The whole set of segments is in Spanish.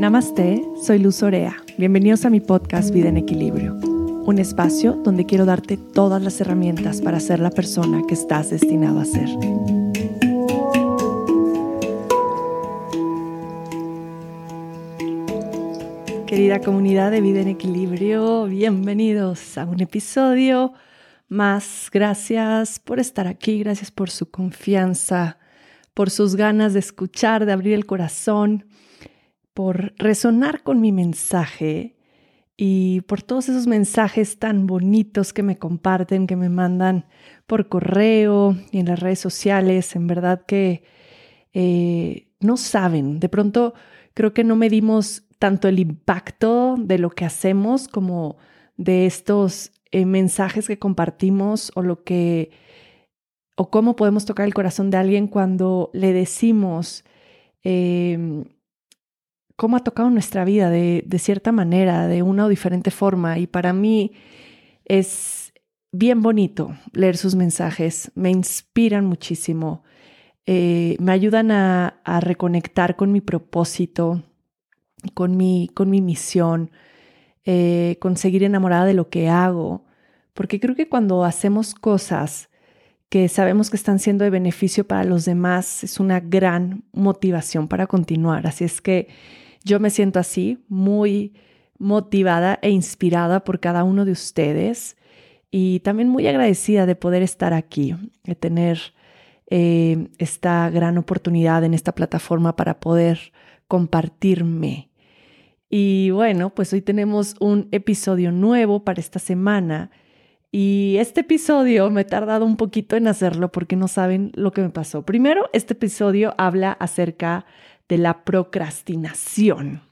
Namaste, soy Luz Orea. Bienvenidos a mi podcast Vida en Equilibrio, un espacio donde quiero darte todas las herramientas para ser la persona que estás destinado a ser. Querida comunidad de Vida en Equilibrio, bienvenidos a un episodio más. Gracias por estar aquí, gracias por su confianza, por sus ganas de escuchar, de abrir el corazón, por resonar con mi mensaje y por todos esos mensajes tan bonitos que me comparten, que me mandan por correo y en las redes sociales. En verdad que eh, no saben, de pronto creo que no medimos tanto el impacto de lo que hacemos como de estos eh, mensajes que compartimos o lo que o cómo podemos tocar el corazón de alguien cuando le decimos em, cómo ha tocado nuestra vida de, cierta manera, de una o diferente forma. Y para mí es bien bonito leer sus mensajes, me inspiran muchísimo, eh, me ayudan a, a reconectar con mi propósito, con mi, con mi misión, eh, con seguir enamorada de lo que hago, porque creo que cuando hacemos cosas que sabemos que están siendo de beneficio para los demás, es una gran motivación para continuar. Así es que yo me siento así, muy motivada e inspirada por cada uno de ustedes y también muy agradecida de poder estar aquí, de tener eh, esta gran oportunidad en esta plataforma para poder compartirme y bueno, pues hoy tenemos un episodio nuevo para esta semana. Y este episodio me he tardado un poquito en hacerlo porque no saben lo que me pasó. Primero, este episodio habla acerca de la procrastinación.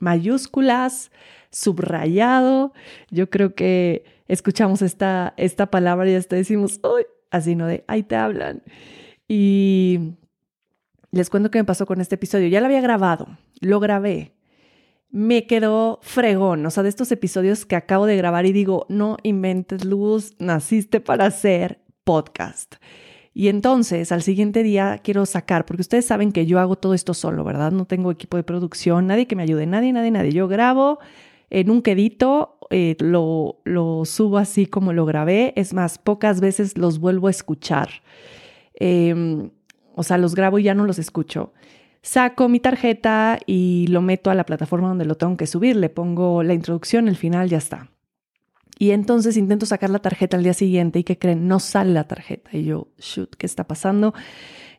Mayúsculas, subrayado. Yo creo que escuchamos esta, esta palabra y hasta decimos, uy, así no de, ahí te hablan. Y les cuento qué me pasó con este episodio. Ya lo había grabado, lo grabé, me quedó fregón, o sea, de estos episodios que acabo de grabar y digo, no inventes luz, naciste para hacer podcast. Y entonces al siguiente día quiero sacar, porque ustedes saben que yo hago todo esto solo, ¿verdad? No tengo equipo de producción, nadie que me ayude, nadie, nadie, nadie. Yo grabo en un quedito, eh, lo, subo así como lo grabé, es más, pocas veces los vuelvo a escuchar. Em, o sea, los grabo y ya no los escucho saco mi tarjeta y lo meto a la plataforma donde lo tengo que subir, le pongo la introducción, el final, ya está. Y entonces intento sacar la tarjeta al día siguiente y que creen, no sale la tarjeta. Y yo, shoot, ¿qué está pasando?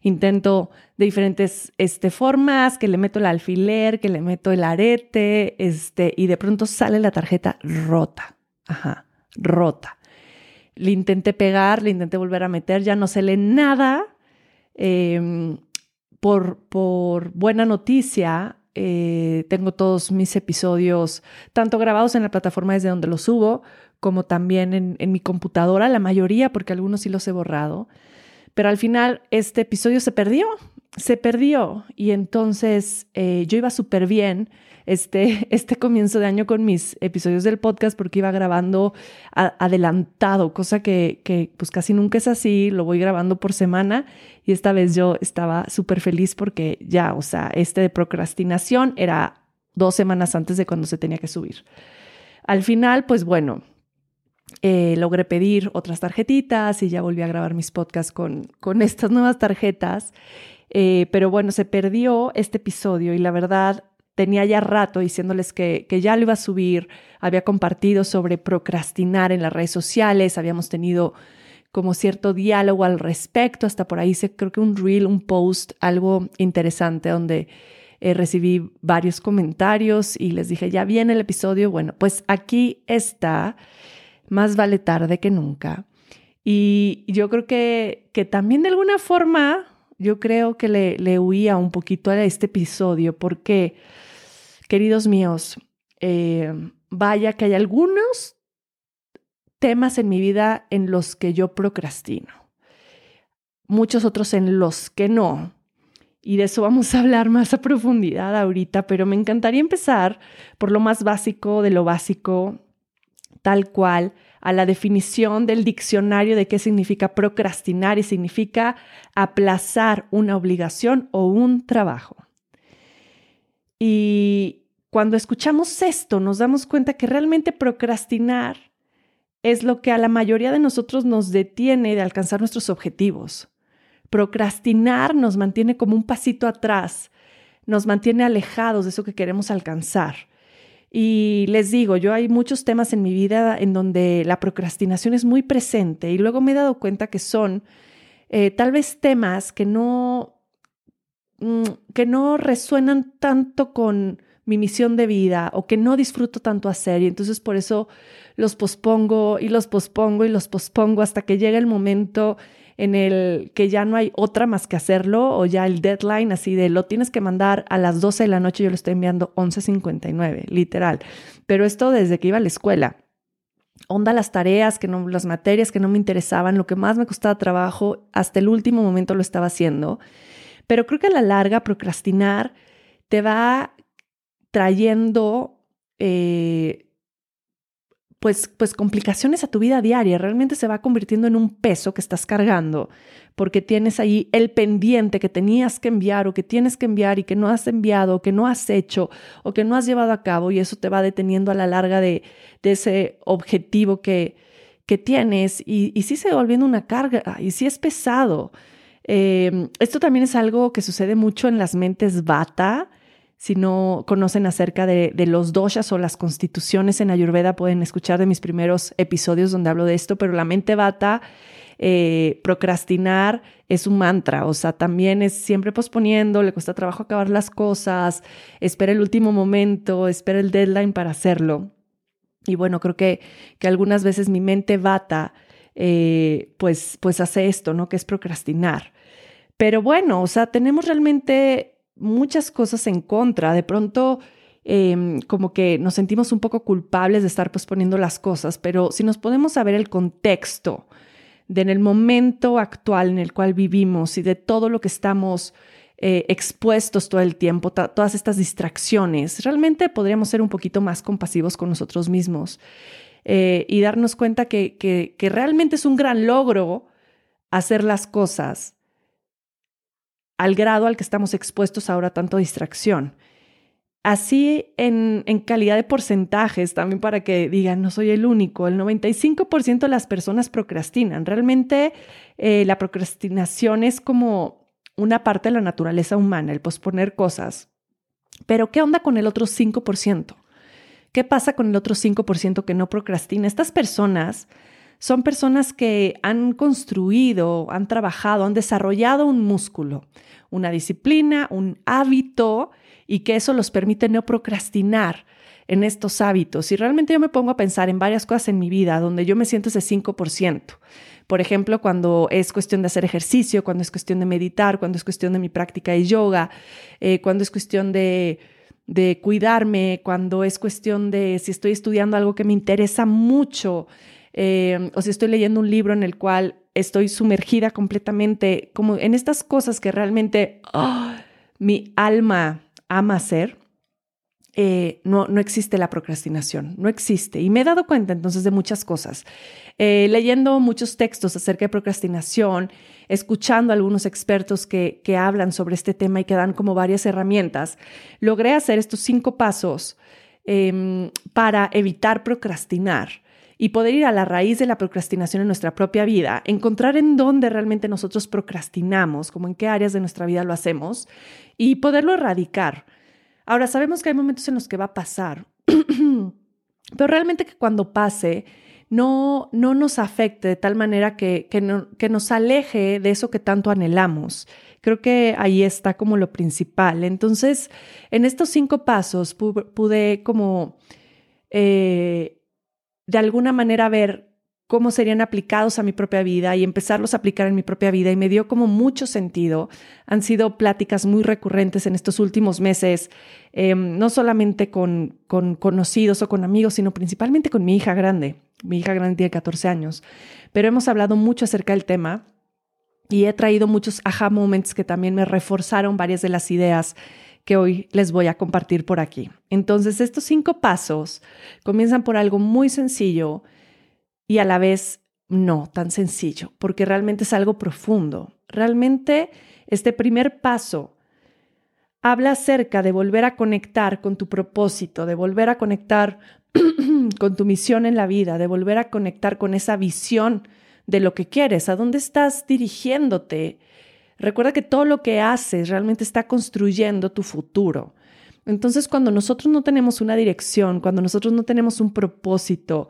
Intento de diferentes este, formas, que le meto el alfiler, que le meto el arete, este, y de pronto sale la tarjeta rota. Ajá, rota. Le intenté pegar, le intenté volver a meter, ya no se lee nada. Eh, por, por buena noticia, eh, tengo todos mis episodios, tanto grabados en la plataforma desde donde los subo, como también en, en, mi computadora, la mayoría, porque algunos sí los he borrado. Pero al final este episodio se perdió, se perdió. Y entonces eh, yo iba súper bien este, este comienzo de año con mis episodios del podcast porque iba grabando adelantado, cosa que, que pues casi nunca es así, lo voy grabando por semana y esta vez yo estaba súper feliz porque ya, o sea, este de procrastinación era dos semanas antes de cuando se tenía que subir. Al final, pues bueno, eh, logré pedir otras tarjetitas y ya volví a grabar mis podcasts con, con estas nuevas tarjetas. Eh, pero bueno, se perdió este episodio y la verdad tenía ya rato diciéndoles que, que, ya lo iba a subir, había compartido sobre procrastinar en las redes sociales, habíamos tenido como cierto diálogo al respecto, hasta por ahí hice creo que un reel, un post, algo interesante donde eh, recibí varios comentarios y les dije, ya viene el episodio, bueno, pues aquí está, más vale tarde que nunca. Y yo creo que, que también de alguna forma, yo creo que le, le huía un poquito a este episodio porque Queridos míos, eh, vaya que hay algunos temas en mi vida en los que yo procrastino, muchos otros en los que no. Y de eso vamos a hablar más a profundidad ahorita, pero me encantaría empezar por lo más básico de lo básico, tal cual, a la definición del diccionario de qué significa procrastinar y significa aplazar una obligación o un trabajo. Y cuando escuchamos esto, nos damos cuenta que realmente procrastinar es lo que a la mayoría de nosotros nos detiene de alcanzar nuestros objetivos. Procrastinar nos mantiene como un pasito atrás, nos mantiene alejados de eso que queremos alcanzar. Y les digo, yo hay muchos temas en mi vida en donde la procrastinación es muy presente y luego me he dado cuenta que son eh, tal vez temas que no, mm, que no resuenan tanto con mi misión de vida o que no disfruto tanto hacer y entonces por eso los pospongo y los pospongo y los pospongo hasta que llega el momento en el que ya no hay otra más que hacerlo o ya el deadline así de lo tienes que mandar a las 12 de la noche, yo lo estoy enviando 11.59, literal. Pero esto desde que iba a la escuela. Onda las tareas, que no, las materias que no me interesaban, lo que más me costaba trabajo, hasta el último momento lo estaba haciendo. Pero creo que a la larga procrastinar te va trayendo eh, pues, pues complicaciones a tu vida diaria. Realmente se va convirtiendo en un peso que estás cargando porque tienes ahí el pendiente que tenías que enviar o que tienes que enviar y que no has enviado o que no has hecho o que no has llevado a cabo y eso te va deteniendo a la larga de, ese objetivo que, que tienes y, y sí se va volviendo una carga y sí es pesado. Eh, esto también es algo que sucede mucho en las mentes bata si no conocen acerca de, los doshas o las constituciones en Ayurveda, pueden escuchar de mis primeros episodios donde hablo de esto, pero la mente bata, eh, procrastinar es un mantra, o sea, también es siempre posponiendo, le cuesta trabajo acabar las cosas, espera el último momento, espera el deadline para hacerlo. Y bueno, creo que, que algunas veces mi mente bata, eh, pues, pues hace esto, ¿no? Que es procrastinar. Pero bueno, o sea, tenemos realmente muchas cosas en contra. De pronto, em, como que nos sentimos un poco culpables de estar posponiendo las cosas, pero si nos podemos saber el contexto de en el momento actual en el cual vivimos y de todo lo que estamos eh, expuestos todo el tiempo, todas estas distracciones, realmente podríamos ser un poquito más compasivos con nosotros mismos eh, y darnos cuenta que, que realmente es un gran logro hacer las cosas al grado al que estamos expuestos ahora a tanto distracción. Así en, calidad de porcentajes, también para que digan, no soy el único, el 95% de las personas procrastinan. Realmente eh, la procrastinación es como una parte de la naturaleza humana, el posponer cosas. Pero ¿qué onda con el otro 5%? ¿Qué pasa con el otro 5% que no procrastina? Estas personas son personas que han construido, han trabajado, han desarrollado un músculo, una disciplina, un hábito y que eso los permite no procrastinar en estos hábitos. Y realmente yo me pongo a pensar en varias cosas en mi vida donde yo me siento ese 5%. Por ejemplo, cuando es cuestión de hacer ejercicio, cuando es cuestión de meditar, cuando es cuestión de mi práctica de yoga, eh, cuando es cuestión de, de cuidarme, cuando es cuestión de si estoy estudiando algo que me interesa mucho, Em, o si estoy leyendo un libro en el cual estoy sumergida completamente, como en estas cosas que realmente ¡ah! mi alma ama hacer, eh, no, no existe la procrastinación, no existe. Y me he dado cuenta entonces de muchas cosas. Eh, leyendo muchos textos acerca de procrastinación, escuchando a algunos expertos que, que hablan sobre este tema y que dan como varias herramientas, logré hacer estos cinco pasos em, para evitar procrastinar y poder ir a la raíz de la procrastinación en nuestra propia vida, encontrar en dónde realmente nosotros procrastinamos, como en qué áreas de nuestra vida lo hacemos y poderlo erradicar. Ahora, sabemos que hay momentos en los que va a pasar, pero realmente que cuando pase, no, no nos afecte de tal manera que, que, nos aleje de eso que tanto anhelamos. Creo que ahí está como lo principal. Entonces, en estos cinco pasos pude, como eh, de alguna manera ver cómo serían aplicados a mi propia vida y empezarlos a aplicar en mi propia vida y me dio como mucho sentido. Han sido pláticas muy recurrentes en estos últimos meses, em, no solamente con, con conocidos o con amigos, sino principalmente con mi hija grande. Mi hija grande tiene 14 años, pero hemos hablado mucho acerca del tema y he traído muchos aha moments que también me reforzaron varias de las ideas que hoy les voy a compartir por aquí. Entonces, estos cinco pasos comienzan por algo muy sencillo y a la vez no tan sencillo, porque realmente es algo profundo. Realmente este primer paso habla acerca de volver a conectar con tu propósito, de volver a conectar con tu misión en la vida, de volver a conectar con esa visión de lo que quieres, a dónde estás dirigiéndote. Recuerda que todo lo que haces realmente está construyendo tu futuro. Entonces, cuando nosotros no tenemos una dirección, cuando nosotros no tenemos un propósito,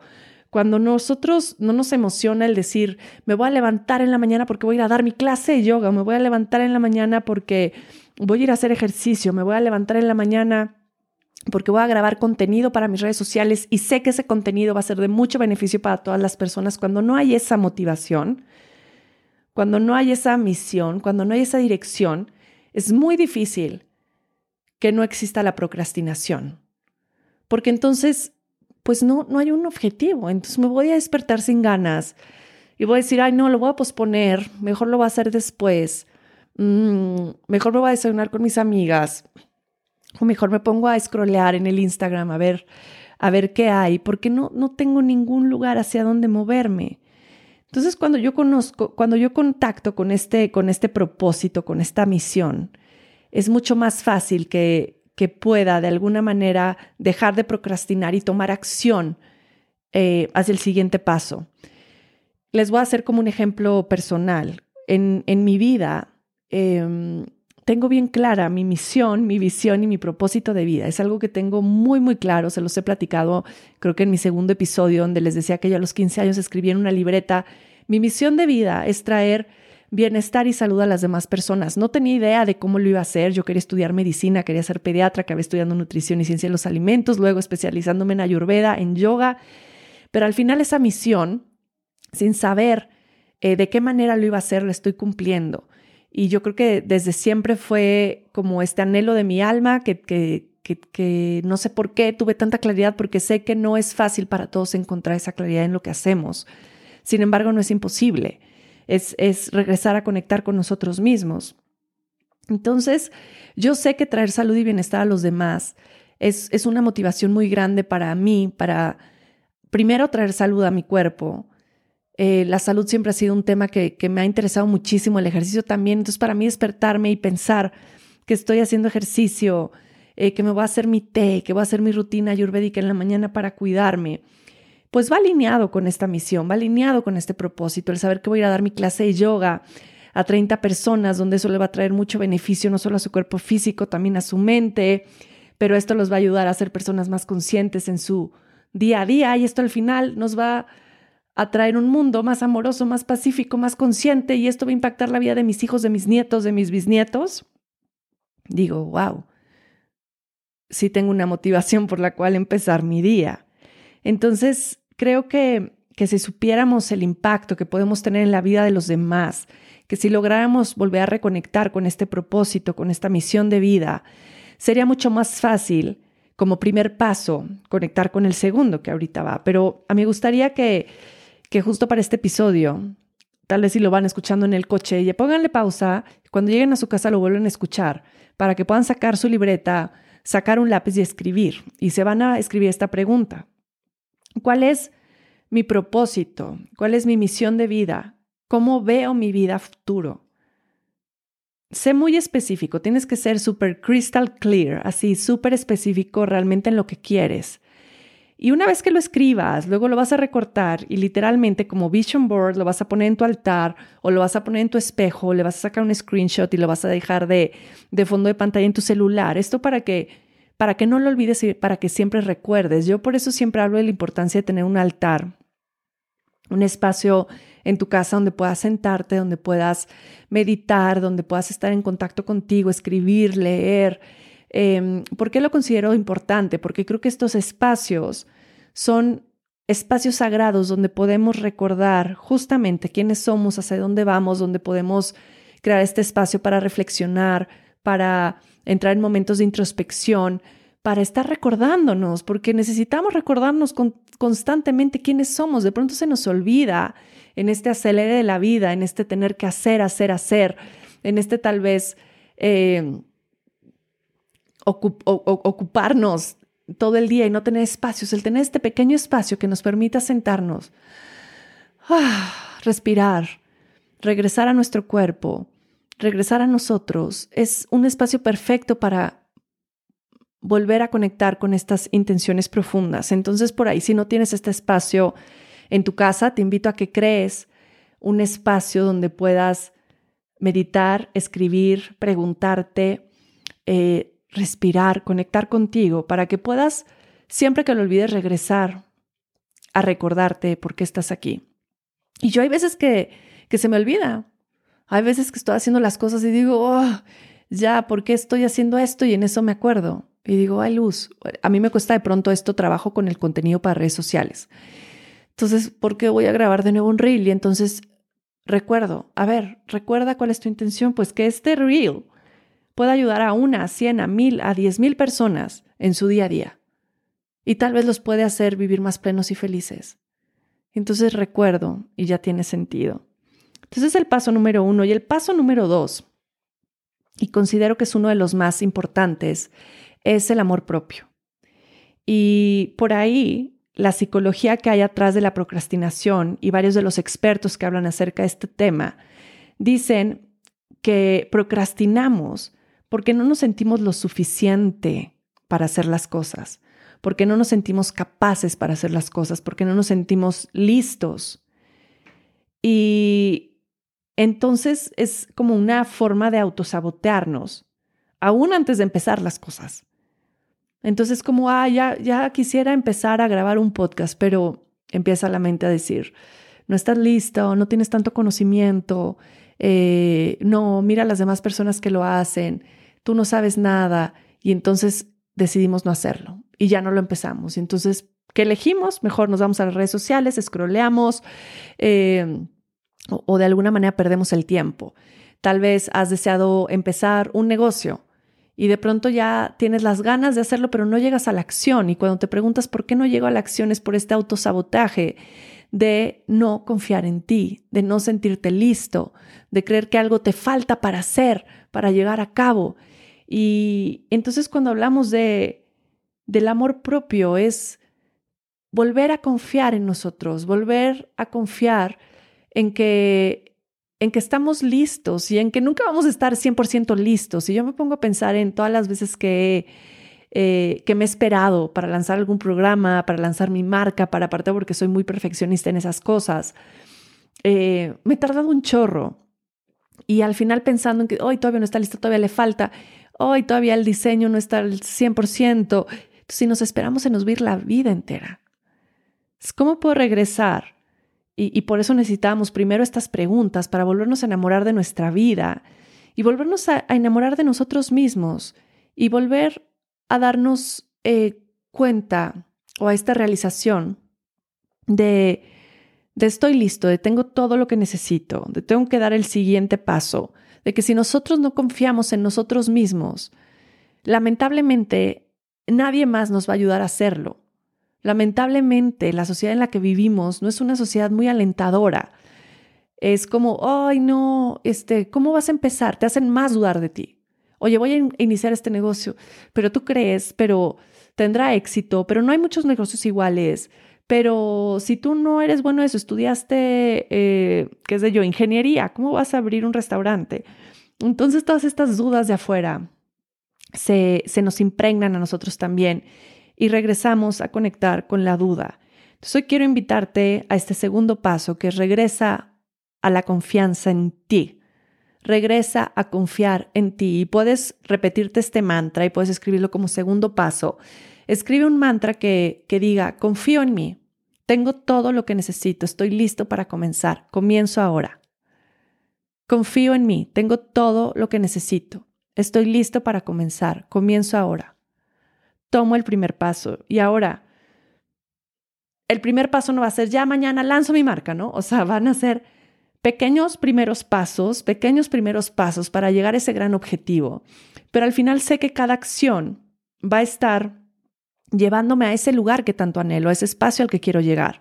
cuando nosotros no nos emociona el decir, me voy a levantar en la mañana porque voy a ir a dar mi clase de yoga, me voy a levantar en la mañana porque voy a ir a hacer ejercicio, me voy a levantar en la mañana porque voy a grabar contenido para mis redes sociales y sé que ese contenido va a ser de mucho beneficio para todas las personas. Cuando no hay esa motivación, cuando no hay esa misión, cuando no hay esa dirección, es muy difícil que no exista la procrastinación. Porque entonces, pues no, no hay un objetivo. Entonces me voy a despertar sin ganas y voy a decir, ay, no, lo voy a posponer, mejor lo voy a hacer después, mm, mejor me voy a desayunar con mis amigas o mejor me pongo a scrollear en el Instagram a ver, a ver qué hay, porque no, no tengo ningún lugar hacia donde moverme. Entonces, cuando yo conozco, cuando yo contacto con este, con este propósito, con esta misión, es mucho más fácil que, que pueda de alguna manera dejar de procrastinar y tomar acción eh, hacia el siguiente paso. Les voy a hacer como un ejemplo personal. En, en mi vida, eh, tengo bien clara mi misión, mi visión y mi propósito de vida. Es algo que tengo muy, muy claro. Se los he platicado, creo que en mi segundo episodio, donde les decía que yo a los 15 años escribí en una libreta. Mi misión de vida es traer bienestar y salud a las demás personas. No tenía idea de cómo lo iba a hacer. Yo quería estudiar medicina, quería ser pediatra, acabé estudiando nutrición y ciencia de los alimentos, luego especializándome en ayurveda, en yoga. Pero al final esa misión, sin saber eh, de qué manera lo iba a hacer, la estoy cumpliendo. Y yo creo que desde siempre fue como este anhelo de mi alma que, que, que, no sé por qué tuve tanta claridad, porque sé que no es fácil para todos encontrar esa claridad en lo que hacemos. Sin embargo, no es imposible. Es, es regresar a conectar con nosotros mismos. Entonces, yo sé que traer salud y bienestar a los demás es, es una motivación muy grande para mí, para primero traer salud a mi cuerpo, eh, la salud siempre ha sido un tema que, me ha interesado muchísimo, el ejercicio también. Entonces, para mí despertarme y pensar que estoy haciendo ejercicio, eh, que me voy a hacer mi té, que voy a hacer mi rutina ayurvédica en la mañana para cuidarme, pues va alineado con esta misión, va alineado con este propósito, el saber que voy a ir a dar mi clase de yoga a 30 personas, donde eso le va a traer mucho beneficio no solo a su cuerpo físico, también a su mente, pero esto los va a ayudar a ser personas más conscientes en su día a día y esto al final nos va a traer un mundo más amoroso, más pacífico, más consciente y esto va a impactar la vida de mis hijos, de mis nietos, de mis bisnietos, digo, wow, sí tengo una motivación por la cual empezar mi día. Entonces, creo que, que si supiéramos el impacto que podemos tener en la vida de los demás, que si lográramos volver a reconectar con este propósito, con esta misión de vida, sería mucho más fácil como primer paso conectar con el segundo que ahorita va. Pero a mí me gustaría que que justo para este episodio, tal vez si lo van escuchando en el coche, y pónganle pausa, cuando lleguen a su casa lo vuelven a escuchar, para que puedan sacar su libreta, sacar un lápiz y escribir. Y se van a escribir esta pregunta. ¿Cuál es mi propósito? ¿Cuál es mi misión de vida? ¿Cómo veo mi vida futuro? Sé muy específico, tienes que ser súper crystal clear, así súper específico realmente en lo que quieres. Y una vez que lo escribas, luego lo vas a recortar y literalmente como vision board lo vas a poner en tu altar o lo vas a poner en tu espejo, le vas a sacar un screenshot y lo vas a dejar de, de fondo de pantalla en tu celular. Esto para que, para que no lo olvides y para que siempre recuerdes. Yo por eso siempre hablo de la importancia de tener un altar, un espacio en tu casa donde puedas sentarte, donde puedas meditar, donde puedas estar en contacto contigo, escribir, leer Em, ¿Por qué lo considero importante? Porque creo que estos espacios son espacios sagrados donde podemos recordar justamente quiénes somos, hacia dónde vamos, donde podemos crear este espacio para reflexionar, para entrar en momentos de introspección, para estar recordándonos, porque necesitamos recordarnos constantemente quiénes somos. De pronto se nos olvida en este acelere de la vida, en este tener que hacer, hacer, hacer, en este tal vez eh, ocuparnos todo el día y no tener espacios, el tener este pequeño espacio que nos permita sentarnos, ah, respirar, regresar a nuestro cuerpo, regresar a nosotros, es un espacio perfecto para volver a conectar con estas intenciones profundas. Entonces, por ahí, si no tienes este espacio en tu casa, te invito a que crees un espacio donde puedas meditar, escribir, preguntarte, eh, respirar, conectar contigo, para que puedas, siempre que lo olvides, regresar a recordarte por qué estás aquí. Y yo hay veces que, que se me olvida. Hay veces que estoy haciendo las cosas y digo, oh, ya, ¿por qué estoy haciendo esto? Y en eso me acuerdo. Y digo, ay, luz, a mí me cuesta de pronto esto, trabajo con el contenido para redes sociales. Entonces, ¿por qué voy a grabar de nuevo un reel? Y entonces recuerdo, a ver, recuerda cuál es tu intención, pues que este reel pueda ayudar a una, a cien, a mil, a diez mil personas en su día a día. Y tal vez los puede hacer vivir más plenos y felices. Entonces recuerdo y ya tiene sentido. Entonces es el paso número uno. Y el paso número dos, y considero que es uno de los más importantes, es el amor propio. Y por ahí la psicología que hay atrás de la procrastinación y varios de los expertos que hablan acerca de este tema dicen que procrastinamos porque no nos sentimos lo suficiente para hacer las cosas, porque no nos sentimos capaces para hacer las cosas, porque no nos sentimos listos. Y entonces es como una forma de autosabotearnos, aún antes de empezar las cosas. Entonces como, ah, ya, ya quisiera empezar a grabar un podcast, pero empieza la mente a decir, no estás listo, no tienes tanto conocimiento, eh, no, mira a las demás personas que lo hacen, tú no sabes nada, y entonces decidimos no hacerlo y ya no lo empezamos. Entonces, ¿qué elegimos? Mejor nos vamos a las redes sociales, scrolleamos eh, o de alguna manera perdemos el tiempo. Tal vez has deseado empezar un negocio y de pronto ya tienes las ganas de hacerlo, pero no llegas a la acción. Y cuando te preguntas por qué no llego a la acción es por este autosabotaje de no confiar en ti, de no sentirte listo, de creer que algo te falta para hacer, para llegar a cabo. Y entonces cuando hablamos de del amor propio es volver a confiar en nosotros, volver a confiar en que en que estamos listos y en que nunca vamos a estar 100% listos. Y yo me pongo a pensar en todas las veces que, eh, que me he esperado para lanzar algún programa, para lanzar mi marca, para aparte porque soy muy perfeccionista en esas cosas. Eh, me he tardado un chorro. Y al final pensando en que hoy todavía no está listo, todavía le falta, hoy todavía el diseño no está al 100%. si nos esperamos, se nos la vida entera. ¿Cómo puedo regresar? Y, por eso necesitamos primero estas preguntas para volvernos a enamorar de nuestra vida y volvernos a, enamorar de nosotros mismos y volver a darnos eh, cuenta o a esta realización de, de estoy listo, de tengo todo lo que necesito, de tengo que dar el siguiente paso, de que si nosotros no confiamos en nosotros mismos, lamentablemente nadie más nos va a ayudar a hacerlo. Lamentablemente, la sociedad en la que vivimos no es una sociedad muy alentadora. Es como, ay, no, este, ¿cómo vas a empezar? Te hacen más dudar de ti. Oye, voy a iniciar este negocio, pero tú crees, pero tendrá éxito, pero no hay muchos negocios iguales. Pero si tú no eres bueno eso, estudiaste, eh, qué sé yo, ingeniería, ¿cómo vas a abrir un restaurante? Entonces todas estas dudas de afuera se, se nos impregnan a nosotros también y regresamos a conectar con la duda. Entonces hoy quiero invitarte a este segundo paso que regresa a la confianza en ti. Regresa a confiar en ti y puedes repetirte este mantra y puedes escribirlo como segundo paso. Escribe un mantra que, que diga, confío en mí, tengo todo lo que necesito, estoy listo para comenzar, comienzo ahora. Confío en mí, tengo todo lo que necesito, estoy listo para comenzar, comienzo ahora tomo el primer paso. Y ahora, el primer paso no va a ser ya mañana lanzo mi marca, ¿no? O sea, van a ser pequeños primeros pasos, pequeños primeros pasos para llegar a ese gran objetivo. Pero al final sé que cada acción va a estar llevándome a ese lugar que tanto anhelo, a ese espacio al que quiero llegar.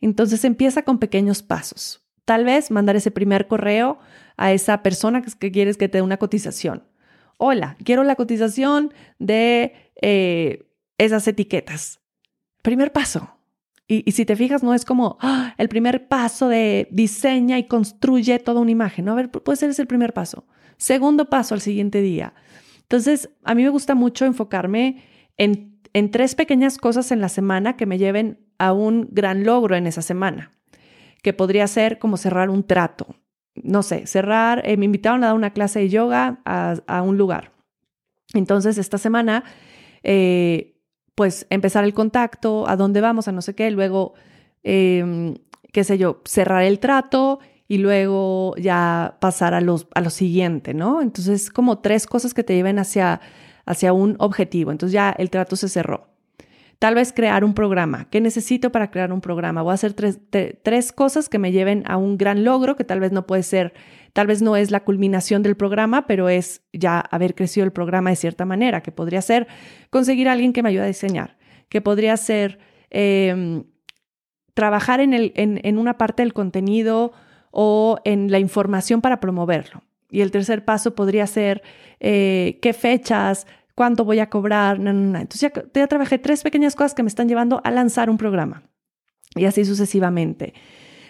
Entonces empieza con pequeños pasos. Tal vez mandar ese primer correo a esa persona que quieres que te dé una cotización. Hola, quiero la cotización de eh, esas etiquetas. Primer paso. Y, si te fijas, no es como ¡ah! el primer paso de diseña y construye toda una imagen. No, a ver, puede ser ese el primer paso. segundo paso al siguiente día. Entonces, a mí me gusta mucho enfocarme en, en tres pequeñas cosas en la semana que me lleven a un gran logro en esa semana, que podría ser como cerrar un trato. No sé, cerrar, eh, me invitaron a dar una clase de yoga a, un lugar. Entonces, esta semana, eh, pues empezar el contacto, a dónde vamos, a no sé qué, luego, em, qué sé yo, cerrar el trato y luego ya pasar a, los, a lo siguiente, ¿no? Entonces, como tres cosas que te lleven hacia, hacia un objetivo. Entonces ya el trato se cerró. Tal vez crear un programa. ¿Qué necesito para crear un programa? Voy a hacer tres, tres cosas que me lleven a un gran logro, que tal vez no puede ser, tal vez no es la culminación del programa, pero es ya haber crecido el programa de cierta manera, que podría ser conseguir a alguien que me ayude a diseñar, que podría ser em, trabajar en, el, en, en una parte del contenido o en la información para promoverlo. Y el tercer paso podría ser eh, qué fechas, cuánto voy a cobrar. Entonces ya, ya trabajé tres pequeñas cosas que me están llevando a lanzar un programa y así sucesivamente.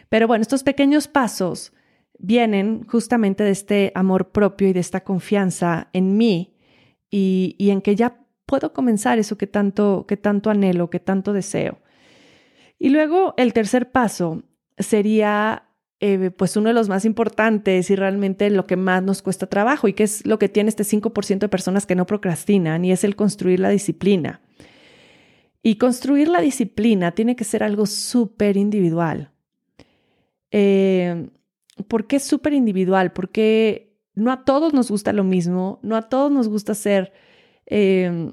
Pero bueno, estos pequeños pasos vienen justamente de este amor propio y de esta confianza en mí y, y en que ya puedo comenzar eso que tanto, que tanto anhelo, que tanto deseo. Y luego el tercer paso sería eh, pues uno de los más importantes y realmente lo que más nos cuesta trabajo y que es lo que tiene este 5% de personas que no procrastinan y es el construir la disciplina. Y construir la disciplina tiene que ser algo súper individual. Eh, ¿Por qué súper individual? Porque no a todos nos gusta lo mismo, no a todos nos gusta hacer eh,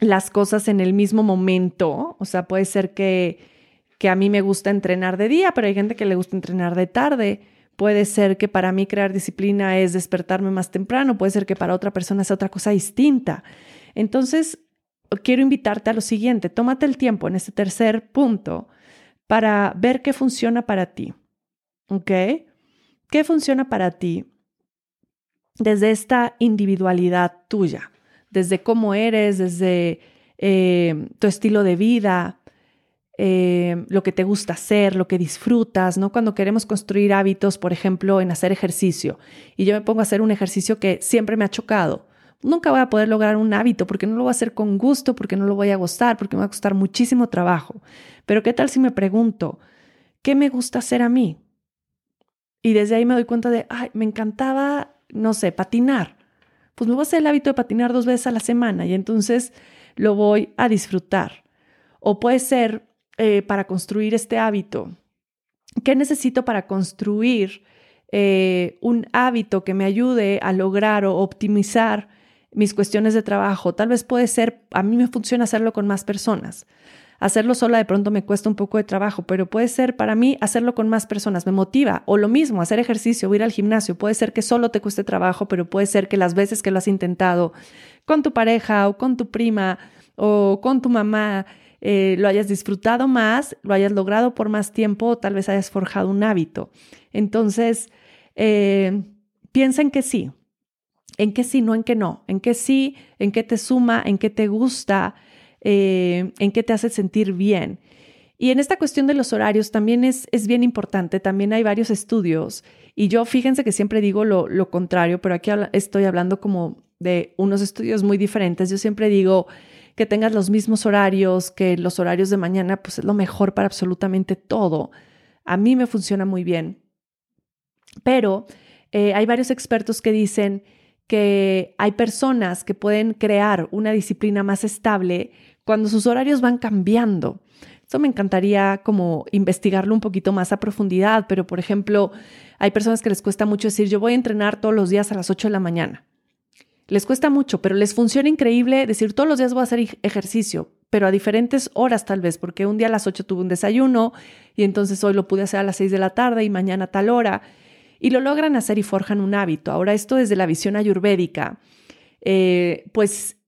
las cosas en el mismo momento. O sea, puede ser que que a mí me gusta entrenar de día, pero hay gente que le gusta entrenar de tarde. Puede ser que para mí crear disciplina es despertarme más temprano, puede ser que para otra persona sea otra cosa distinta. Entonces, quiero invitarte a lo siguiente, tómate el tiempo en este tercer punto para ver qué funciona para ti. ¿Ok? ¿Qué funciona para ti desde esta individualidad tuya? Desde cómo eres, desde eh, tu estilo de vida, eh, lo que te gusta hacer, lo que disfrutas, ¿no? Cuando queremos construir hábitos, por ejemplo, en hacer ejercicio, y yo me pongo a hacer un ejercicio que siempre me ha chocado, nunca voy a poder lograr un hábito porque no lo voy a hacer con gusto, porque no lo voy a gustar, porque me va a costar muchísimo trabajo. Pero ¿qué tal si me pregunto, ¿qué me gusta hacer a mí? Y desde ahí me doy cuenta de, ay, me encantaba, no sé, patinar. Pues me voy a hacer el hábito de patinar dos veces a la semana y entonces lo voy a disfrutar. O puede ser eh, para construir este hábito? ¿Qué necesito para construir eh, un hábito que me ayude a lograr o optimizar mis cuestiones de trabajo? Tal vez puede ser, a mí me funciona hacerlo con más personas. Hacerlo sola de pronto me cuesta un poco de trabajo, pero puede ser para mí hacerlo con más personas, me motiva. O lo mismo, hacer ejercicio ir al gimnasio. Puede ser que solo te cueste trabajo, pero puede ser que las veces que lo has intentado con tu pareja o con tu prima o con tu mamá, eh, lo hayas disfrutado más, lo hayas logrado por más tiempo o tal vez hayas forjado un hábito. Entonces, eh, piensa en que sí, en que sí, no en que no, en que sí, en que te suma, en que te gusta, eh, en que te hace sentir bien. Y en esta cuestión de los horarios también es, es bien importante, también hay varios estudios y yo fíjense que siempre digo lo, lo contrario, pero aquí estoy hablando como de unos estudios muy diferentes. Yo siempre digo, que tengas los mismos horarios, que los horarios de mañana, pues es lo mejor para absolutamente todo. A mí me funciona muy bien. Pero eh, hay varios expertos que dicen que hay personas que pueden crear una disciplina más estable cuando sus horarios van cambiando. Eso me encantaría como investigarlo un poquito más a profundidad, pero por ejemplo, hay personas que les cuesta mucho decir, yo voy a entrenar todos los días a las 8 de la mañana. Les cuesta mucho, pero les funciona increíble decir todos los días voy a hacer ejercicio, pero a diferentes horas tal vez, porque un día a las 8 tuve un desayuno y entonces hoy lo pude hacer a las 6 de la tarde y mañana a tal hora. Y lo logran hacer y forjan un hábito. Ahora esto desde la visión ayurvédica, eh, pues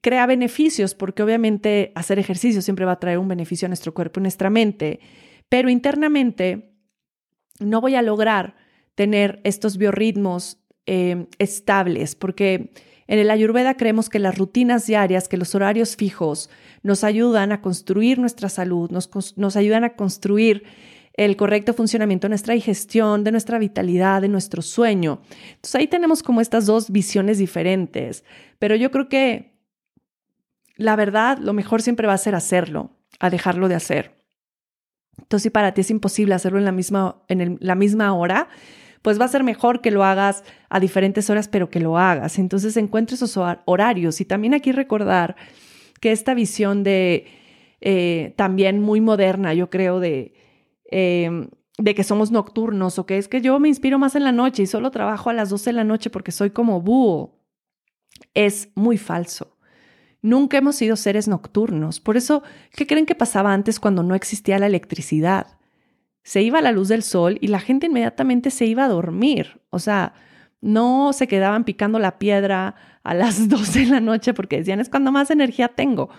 crea beneficios, porque obviamente hacer ejercicio siempre va a traer un beneficio a nuestro cuerpo y nuestra mente, pero internamente no voy a lograr tener estos biorritmos eh, estables, porque en el Ayurveda creemos que las rutinas diarias, que los horarios fijos nos ayudan a construir nuestra salud, nos, nos ayudan a construir el correcto funcionamiento de nuestra digestión, de nuestra vitalidad, de nuestro sueño. Entonces ahí tenemos como estas dos visiones diferentes, pero yo creo que la verdad, lo mejor siempre va a ser hacerlo, a dejarlo de hacer. Entonces, si para ti es imposible hacerlo en la misma, en la misma hora, pues va a ser mejor que lo hagas a diferentes horas, pero que lo hagas. Entonces, encuentre esos horarios. Y también aquí recordar que esta visión de eh, también muy moderna, yo creo, de, em, de que somos nocturnos o que es que yo me inspiro más en la noche y solo trabajo a las 12 de la noche porque soy como búho, es muy falso. Nunca hemos sido seres nocturnos. Por eso, ¿qué creen que pasaba antes cuando no existía la electricidad? Se iba la luz del sol y la gente inmediatamente se iba a dormir. O sea, no se quedaban picando la piedra a las 12 de la noche porque decían es cuando más energía tengo.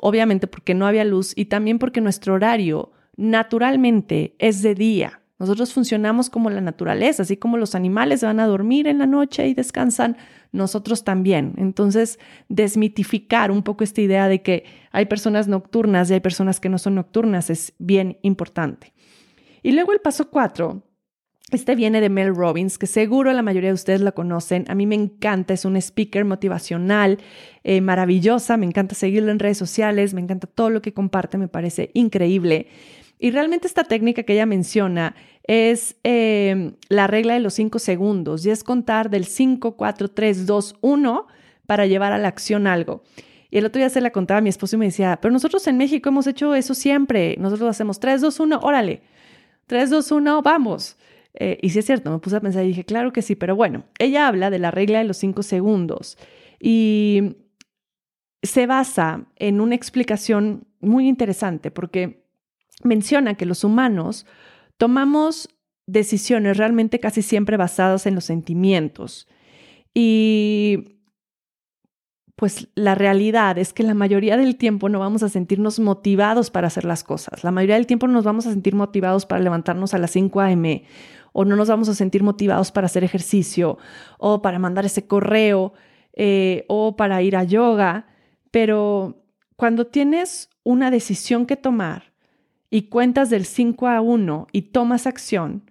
Obviamente porque no había luz y también porque nuestro horario naturalmente es de día. Nosotros funcionamos como la naturaleza, así como los animales van a dormir en la noche y descansan, nosotros también. Entonces, desmitificar un poco esta idea de que hay personas nocturnas y hay personas que no son nocturnas es bien importante. Y luego el paso cuatro, este viene de Mel Robbins, que seguro la mayoría de ustedes la conocen. A mí me encanta, es un speaker motivacional eh, maravillosa, me encanta seguirlo en redes sociales, me encanta todo lo que comparte, me parece increíble. Y realmente esta técnica que ella menciona es em, la regla de los cinco segundos y es contar del 5, 4, 3, 2, 1 para llevar a la acción algo. Y el otro día se la contaba a mi esposo y me decía, pero nosotros en México hemos hecho eso siempre. Nosotros hacemos 3, 2, 1, órale. 3, 2, 1, vamos. Eh, y sí es cierto, me puse a pensar y dije, claro que sí, pero bueno, ella habla de la regla de los cinco segundos y se basa en una explicación muy interesante porque menciona que los humanos tomamos decisiones realmente casi siempre basadas en los sentimientos. Y pues la realidad es que la mayoría del tiempo no vamos a sentirnos motivados para hacer las cosas. La mayoría del tiempo no nos vamos a sentir motivados para levantarnos a las 5 a.m. o no nos vamos a sentir motivados para hacer ejercicio o para mandar ese correo eh, o para ir a yoga. Pero cuando tienes una decisión que tomar y cuentas del 5 a 1 y tomas acción,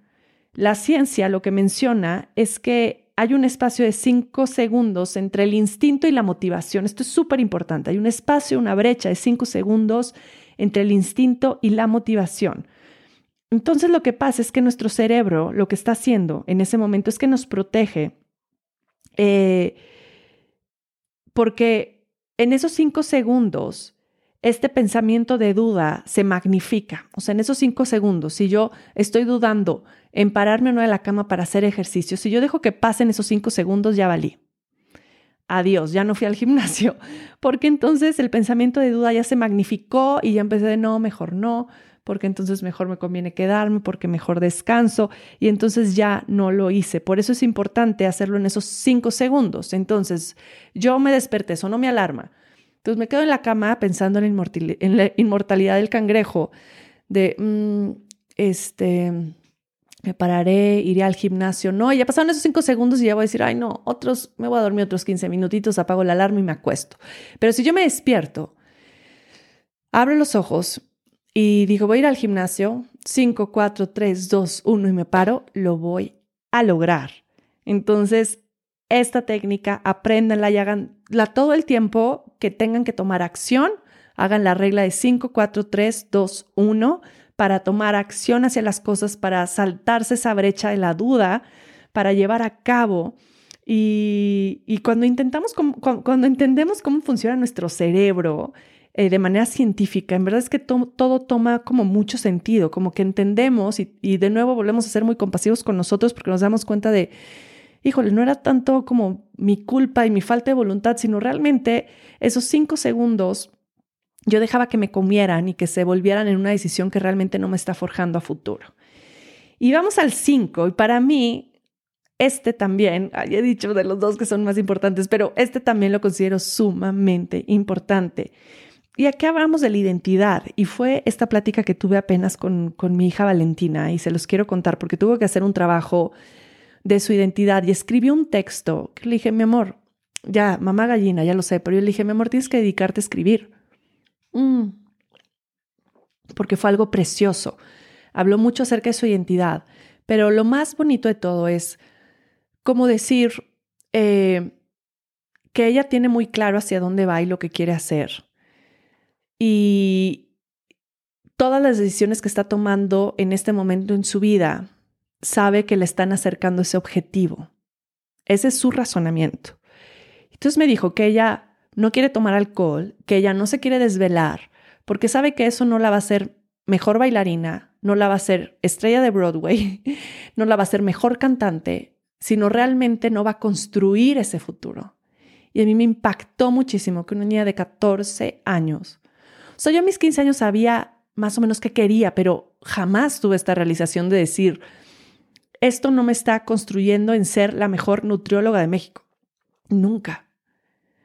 la ciencia lo que menciona es que hay un espacio de 5 segundos entre el instinto y la motivación. Esto es súper importante. Hay un espacio, una brecha de 5 segundos entre el instinto y la motivación. Entonces lo que pasa es que nuestro cerebro lo que está haciendo en ese momento es que nos protege eh, porque en esos 5 segundos este pensamiento de duda se magnifica. O sea, en esos cinco segundos, si yo estoy dudando en pararme o no de la cama para hacer ejercicio, si yo dejo que pasen esos cinco segundos, ya valí. Adiós, ya no fui al gimnasio, porque entonces el pensamiento de duda ya se magnificó y ya empecé de no, mejor no, porque entonces mejor me conviene quedarme, porque mejor descanso y entonces ya no lo hice. Por eso es importante hacerlo en esos cinco segundos. Entonces, yo me desperté, eso no me alarma entonces me quedo en la cama pensando en la, inmortalidad del cangrejo, de, mm, este, me pararé, iré al gimnasio. No, ya pasaron esos cinco segundos y ya voy a decir, ay, no, otros, me voy a dormir otros 15 minutitos, apago la alarma y me acuesto. Pero si yo me despierto, abro los ojos y digo, voy a ir al gimnasio, 5, 4, 3, 2, 1 y me paro, lo voy a lograr. Entonces, esta técnica, apréndanla y háganla todo el tiempo que tengan que tomar acción. Hagan la regla de 5, 4, 3, 2, 1 para tomar acción hacia las cosas, para saltarse esa brecha de la duda, para llevar a cabo. Y, cuando intentamos, cuando, entendemos cómo funciona nuestro cerebro eh, de manera científica, en verdad es que todo toma como mucho sentido, como que entendemos y, y de nuevo volvemos a ser muy compasivos con nosotros porque nos damos cuenta de híjole, no era tanto como mi culpa y mi falta de voluntad, sino realmente esos cinco segundos yo dejaba que me comieran y que se volvieran en una decisión que realmente no me está forjando a futuro. Y vamos al cinco, y para mí, este también, he dicho de los dos que son más importantes, pero este también lo considero sumamente importante. Y aquí hablamos de la identidad, y fue esta plática que tuve apenas con, con mi hija Valentina, y se los quiero contar porque tuvo que hacer un trabajo de su identidad y escribió un texto que le dije, mi amor, ya, mamá gallina, ya lo sé, pero yo le dije, mi amor, tienes que dedicarte a escribir. Mm. Porque fue algo precioso. habló mucho acerca de su identidad, pero lo más bonito de todo es como decir eh, que ella tiene muy claro hacia dónde va y lo que quiere hacer. Y todas las decisiones que está tomando en este momento en su vida, sabe que le están acercando ese objetivo. Ese es su razonamiento. Entonces me dijo que ella no quiere tomar alcohol, que ella no se quiere desvelar, porque sabe que eso no la va a hacer mejor bailarina, no la va a hacer estrella de Broadway, no la va a hacer mejor cantante, sino realmente no va a construir ese futuro. Y a mí me impactó muchísimo que una niña de 14 años, o sea, yo a mis 15 años sabía más o menos qué quería, pero jamás tuve esta realización de decir, esto no me está construyendo en ser la mejor nutrióloga de México. Nunca.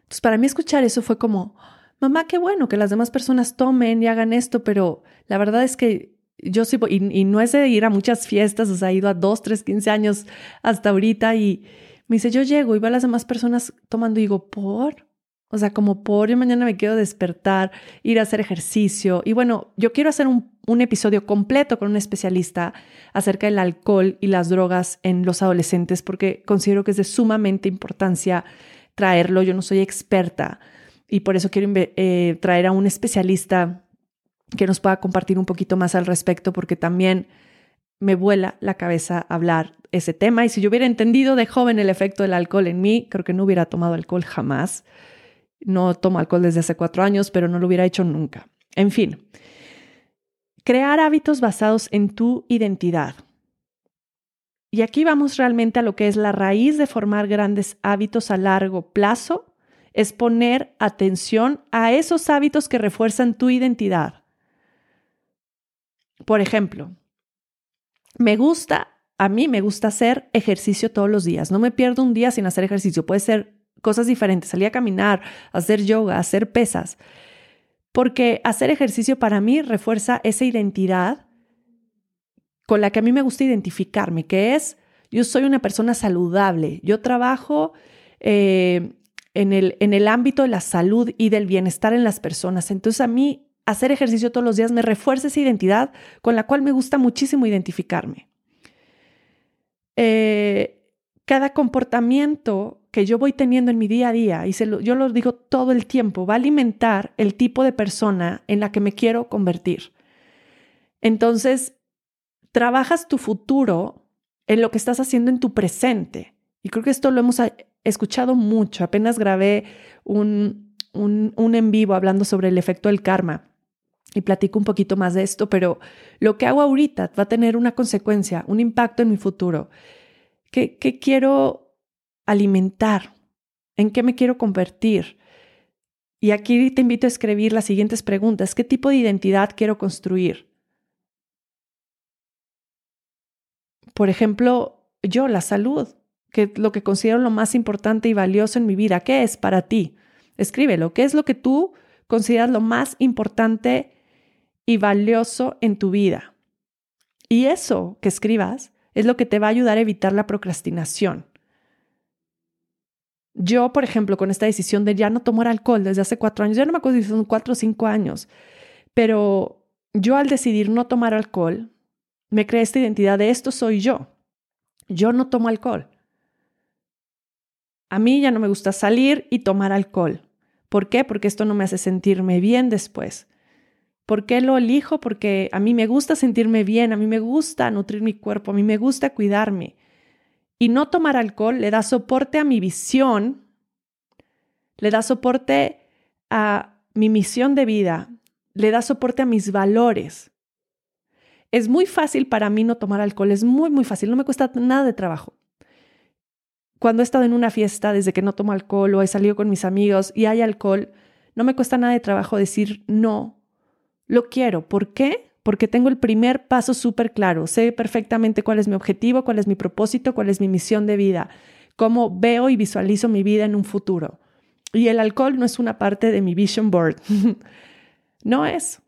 Entonces, para mí escuchar eso fue como, mamá, qué bueno que las demás personas tomen y hagan esto, pero la verdad es que yo sí, y, y no es de ir a muchas fiestas, o sea, he ido a dos, tres, quince años hasta ahorita y me dice, yo llego y veo a las demás personas tomando y digo, ¿por? O sea, como por yo mañana me quiero despertar, ir a hacer ejercicio. Y bueno, yo quiero hacer un, episodio completo con un especialista acerca del alcohol y las drogas en los adolescentes, porque considero que es de sumamente importancia traerlo. Yo no soy experta y por eso quiero eh, traer a un especialista que nos pueda compartir un poquito más al respecto, porque también me vuela la cabeza hablar ese tema. Y si yo hubiera entendido de joven el efecto del alcohol en mí, creo que no hubiera tomado alcohol jamás. No tomo alcohol desde hace cuatro años, pero no lo hubiera hecho nunca. En fin, crear hábitos basados en tu identidad. Y aquí vamos realmente a lo que es la raíz de formar grandes hábitos a largo plazo, es poner atención a esos hábitos que refuerzan tu identidad. Por ejemplo, me gusta, a mí me gusta hacer ejercicio todos los días. No me pierdo un día sin hacer ejercicio. Puede ser cosas diferentes, salir a caminar, hacer yoga, hacer pesas. Porque hacer ejercicio para mí refuerza esa identidad con la que a mí me gusta identificarme, que es, yo soy una persona saludable, yo trabajo eh, en, el, en el ámbito de la salud y del bienestar en las personas. Entonces a mí hacer ejercicio todos los días me refuerza esa identidad con la cual me gusta muchísimo identificarme. Eh, cada comportamiento que yo voy teniendo en mi día a día, y yo lo digo todo el tiempo, va a alimentar el tipo de persona en la que me quiero convertir. Entonces, trabajas tu futuro en lo que estás haciendo en tu presente. Y creo que esto lo hemos eh, escuchado mucho. Apenas grabé un, un, un en vivo hablando sobre el efecto del karma y platico un poquito más de esto, pero lo que hago ahorita va a tener una consecuencia, un impacto en mi futuro. ¿Qué, qué quiero alimentar? ¿En qué me quiero convertir? Y aquí te invito a escribir las siguientes preguntas. ¿Qué tipo de identidad quiero construir? Por ejemplo, yo, la salud, que lo que considero lo más importante y valioso en mi vida. ¿Qué es para ti? Escríbelo. ¿Qué es lo que tú consideras lo más importante y valioso en tu vida. Y eso que escribas es lo que te va a ayudar a evitar la procrastinación. Yo, por ejemplo, con esta decisión de ya no tomar alcohol desde hace cuatro años, ya no me acuerdo si son cuatro o cinco años, pero yo al decidir no tomar alcohol, me creé esta identidad de esto soy yo. Yo no tomo alcohol. A mí ya no me gusta salir y tomar alcohol. ¿Por qué? Porque esto no me hace sentirme bien después. ¿Por qué lo elijo? Porque a mí me gusta sentirme bien, a mí me gusta nutrir mi cuerpo, a mí me gusta cuidarme. Y no tomar alcohol le da soporte a mi visión, le da soporte a mi misión de vida, le da soporte a mis valores. Es muy fácil para mí no tomar alcohol, es muy, muy fácil, no me cuesta nada de trabajo. Cuando he estado en una fiesta, desde que no tomo alcohol o he salido con mis amigos y hay alcohol, no me cuesta nada de trabajo decir no lo quiero. ¿Por qué? Porque tengo el primer paso súper claro. Sé perfectamente cuál es mi objetivo, cuál es mi propósito, cuál es mi misión de vida, cómo veo y visualizo mi vida en un futuro. Y el alcohol no es una parte de mi vision board. no es.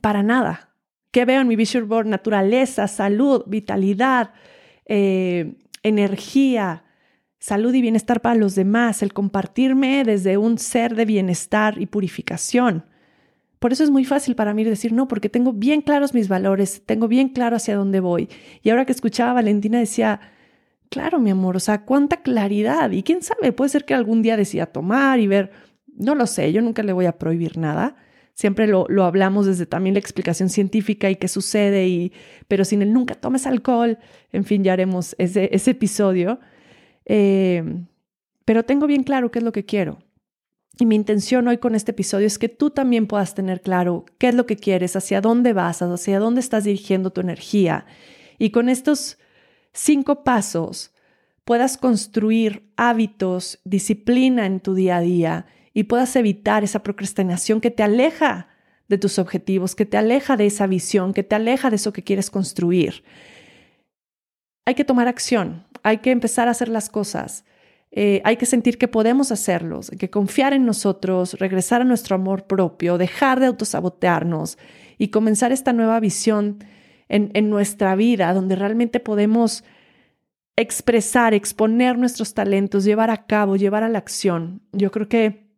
Para nada. ¿Qué veo en mi vision board? Naturaleza, salud, vitalidad, eh, energía, salud y bienestar para los demás, el compartirme desde un ser de bienestar y purificación por eso es muy fácil para mí decir no, porque tengo bien claros mis valores, tengo bien claro hacia dónde voy. Y ahora que escuchaba a Valentina decía, claro, mi amor, o sea, cuánta claridad. Y quién sabe, puede ser que algún día decida tomar y ver, no lo sé, yo nunca le voy a prohibir nada. Siempre lo, lo hablamos desde también la explicación científica y qué sucede, y, pero sin el nunca tomes alcohol, en fin, ya haremos ese, ese episodio. Eh, pero tengo bien claro qué es lo que quiero. Y mi intención hoy con este episodio es que tú también puedas tener claro qué es lo que quieres, hacia dónde vas, hacia dónde estás dirigiendo tu energía. Y con estos cinco pasos puedas construir hábitos, disciplina en tu día a día y puedas evitar esa procrastinación que te aleja de tus objetivos, que te aleja de esa visión, que te aleja de eso que quieres construir. Hay que tomar acción, hay que empezar a hacer las cosas. Eh, hay que sentir que podemos hacerlos, que confiar en nosotros, regresar a nuestro amor propio, dejar de autosabotearnos y comenzar esta nueva visión en, en nuestra vida, donde realmente podemos expresar, exponer nuestros talentos, llevar a cabo, llevar a la acción. Yo creo que,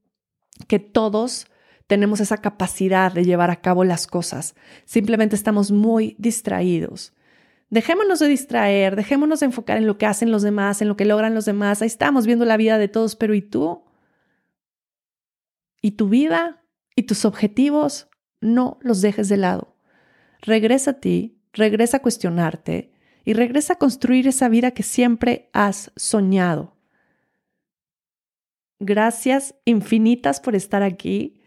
que todos tenemos esa capacidad de llevar a cabo las cosas. Simplemente estamos muy distraídos. Dejémonos de distraer, dejémonos de enfocar en lo que hacen los demás, en lo que logran los demás. Ahí estamos viendo la vida de todos, pero ¿y tú? ¿Y tu vida? ¿Y tus objetivos? No los dejes de lado. Regresa a ti, regresa a cuestionarte y regresa a construir esa vida que siempre has soñado. Gracias infinitas por estar aquí.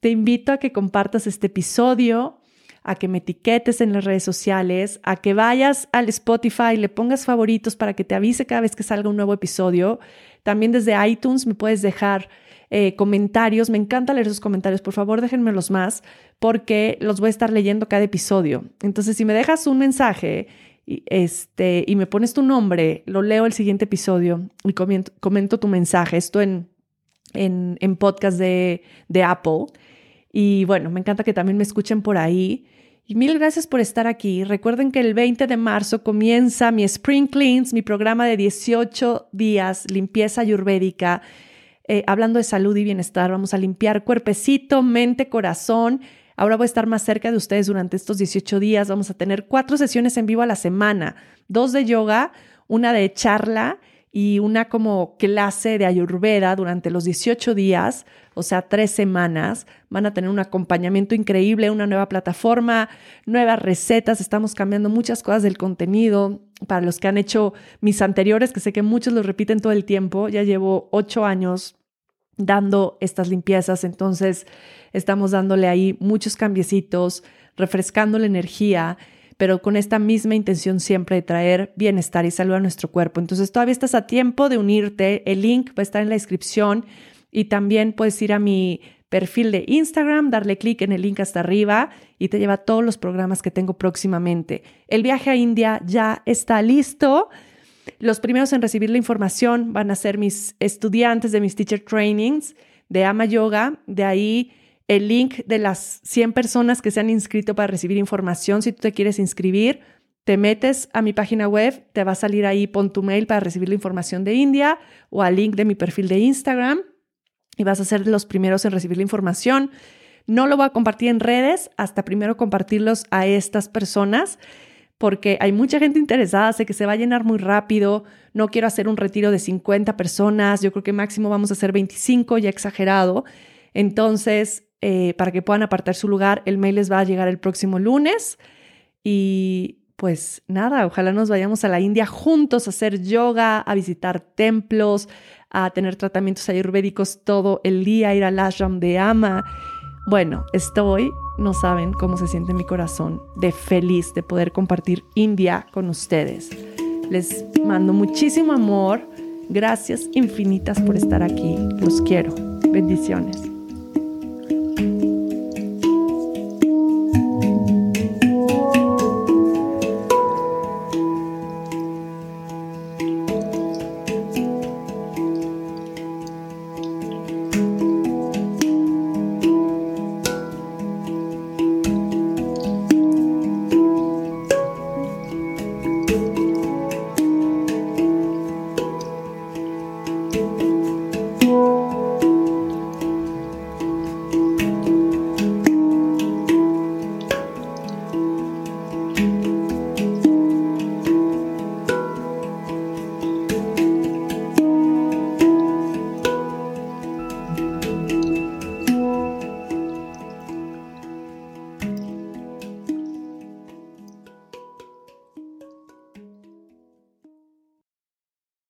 Te invito a que compartas este episodio a que me etiquetes en las redes sociales, a que vayas al Spotify, le pongas favoritos para que te avise cada vez que salga un nuevo episodio. También desde iTunes me puedes dejar eh, comentarios. Me encanta leer esos comentarios. Por favor, déjenmelos más porque los voy a estar leyendo cada episodio. Entonces, si me dejas un mensaje y, este, y me pones tu nombre, lo leo el siguiente episodio y comento, tu mensaje. Esto en, en, en podcast de, de Apple. Y bueno, me encanta que también me escuchen por ahí. Y mil gracias por estar aquí. Recuerden que el 20 de marzo comienza mi Spring Cleans, mi programa de 18 días, limpieza ayurvédica, eh, hablando de salud y bienestar. Vamos a limpiar cuerpecito, mente, corazón. Ahora voy a estar más cerca de ustedes durante estos 18 días. Vamos a tener cuatro sesiones en vivo a la semana, dos de yoga, una de charla y una como clase de ayurveda durante los 18 días, o sea, tres semanas. Van a tener un acompañamiento increíble, una nueva plataforma, nuevas recetas. Estamos cambiando muchas cosas del contenido. Para los que han hecho mis anteriores, que sé que muchos lo repiten todo el tiempo, ya llevo ocho años dando estas limpiezas, entonces estamos dándole ahí muchos cambiecitos, refrescando la energía pero con esta misma intención siempre de traer bienestar y salud a nuestro cuerpo. Entonces todavía estás a tiempo de unirte. El link va a estar en la descripción y también puedes ir a mi perfil de Instagram, darle clic en el link hasta arriba y te lleva a todos los programas que tengo próximamente. El viaje a India ya está listo. Los primeros en recibir la información van a ser mis estudiantes de mis teacher trainings de Ama Yoga. De ahí el link de las 100 personas que se han inscrito para recibir información. Si tú te quieres inscribir, te metes a mi página web, te va a salir ahí, pon tu mail para recibir la información de India o al link de mi perfil de Instagram y vas a ser los primeros en recibir la información. No lo voy a compartir en redes hasta primero compartirlos a estas personas porque hay mucha gente interesada, sé que se va a llenar muy rápido, no quiero hacer un retiro de 50 personas, yo creo que máximo vamos a hacer 25, ya exagerado. Entonces, eh, para que puedan apartar su lugar. El mail les va a llegar el próximo lunes. Y pues nada, ojalá nos vayamos a la India juntos a hacer yoga, a visitar templos, a tener tratamientos ayurvédicos todo el día, ir al ashram de Ama. Bueno, estoy, no saben cómo se siente mi corazón de feliz de poder compartir India con ustedes. Les mando muchísimo amor. Gracias infinitas por estar aquí. Los quiero. Bendiciones.